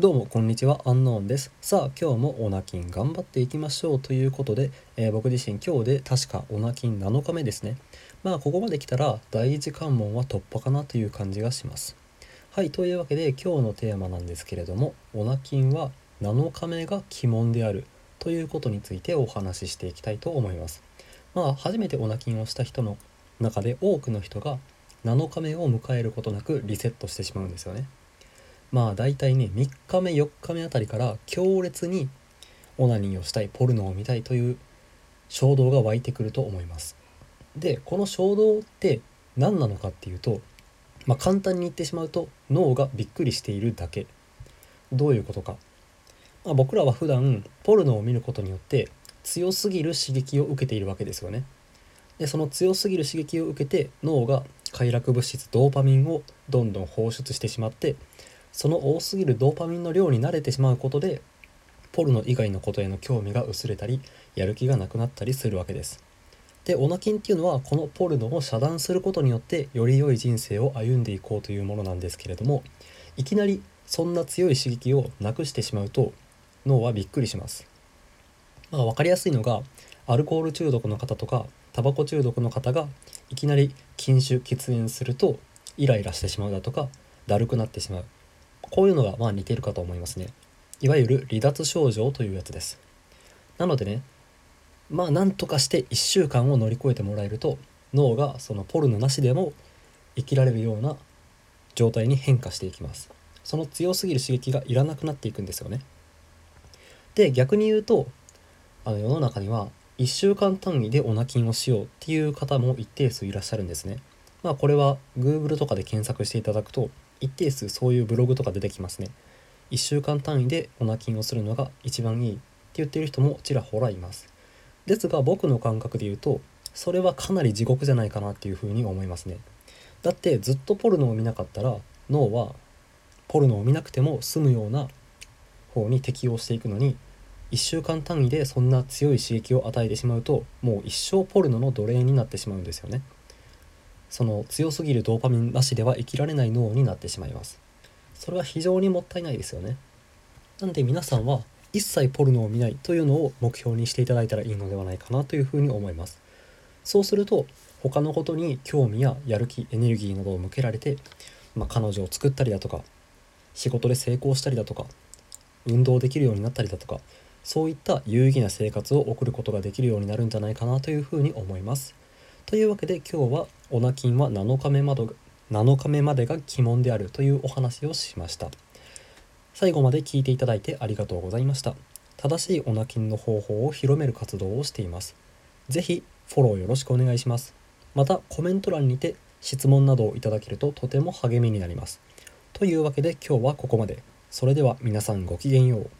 どうもこんにちはアンノーンです。さあ今日もオナキン頑張っていきましょうということで、えー、僕自身今日で確かオナキン7日目ですね。まあここまで来たら第一関門は突破かなという感じがします。はいというわけで今日のテーマなんですけれどもオナキンは7日目が鬼門であるということについてお話ししていきたいと思います。まあ初めてオナキンをした人の中で多くの人が7日目を迎えることなくリセットしてしまうんですよね。まあ大体ね3日目4日目あたりから強烈にオナニーをしたいポルノを見たいという衝動が湧いてくると思います。でこの衝動って何なのかっていうと、まあ、簡単に言ってしまうと脳がびっくりしているだけ。どういうことか、まあ、僕らは普段ポルノを見ることによって強すぎる刺激を受けているわけですよね。でその強すぎる刺激を受けて脳が快楽物質ドーパミンをどんどん放出してしまってその多すぎるドーパミンの量に慣れてしまうことでポルノ以外のことへの興味が薄れたりやる気がなくなったりするわけです。でオナキンっていうのはこのポルノを遮断することによってより良い人生を歩んでいこうというものなんですけれどもいきなりそんな強い刺激をなくしてしまうと脳はびっくりします、まあ、分かりやすいのがアルコール中毒の方とかタバコ中毒の方がいきなり禁酒喫煙するとイライラしてしまうだとかだるくなってしまう。こういうのがまあ似てるかと思いますね。いわゆる離脱症状というやつです。なのでねまあなんとかして1週間を乗り越えてもらえると脳がそのポルノなしでも生きられるような状態に変化していきます。その強すぎる刺激がいらなくなっていくんですよね。で逆に言うとあの世の中には1週間単位でオナキンをしようっていう方も一定数いらっしゃるんですね。まあこれは Google とかで検索していただくと一定数そういうブログとか出てきますね。1週間単位でオナキンをするのが一番いいって言ってる人もちらほらいます。ですが僕の感覚で言うとそれはかなり地獄じゃないかなっていうふうに思いますね。だってずっとポルノを見なかったら脳はポルノを見なくても済むような方に適応していくのに1週間単位でそんな強い刺激を与えてしまうともう一生ポルノの奴隷になってしまうんですよね。その強すぎるドーパミンなしでは生きられない脳になってしまいます。それは非常にもったいないですよね。なんで皆さんは一切ポルノを見ないというのを目標にしていただいたらいいのではないかなというふうに思います。そうすると他のことに興味ややる気エネルギーなどを向けられて、まあ、彼女を作ったりだとか仕事で成功したりだとか運動できるようになったりだとかそういった有意義な生活を送ることができるようになるんじゃないかなというふうに思います。というわけで今日はオナキンは7日目まで7日目までが鬼門であるというお話をしました。最後まで聞いていただいてありがとうございました。正しいオナキンの方法を広める活動をしています。是非フォローよろしくお願いします。またコメント欄にて質問などをいただけるととても励みになります。というわけで今日はここまで。それでは皆さんごきげんよう。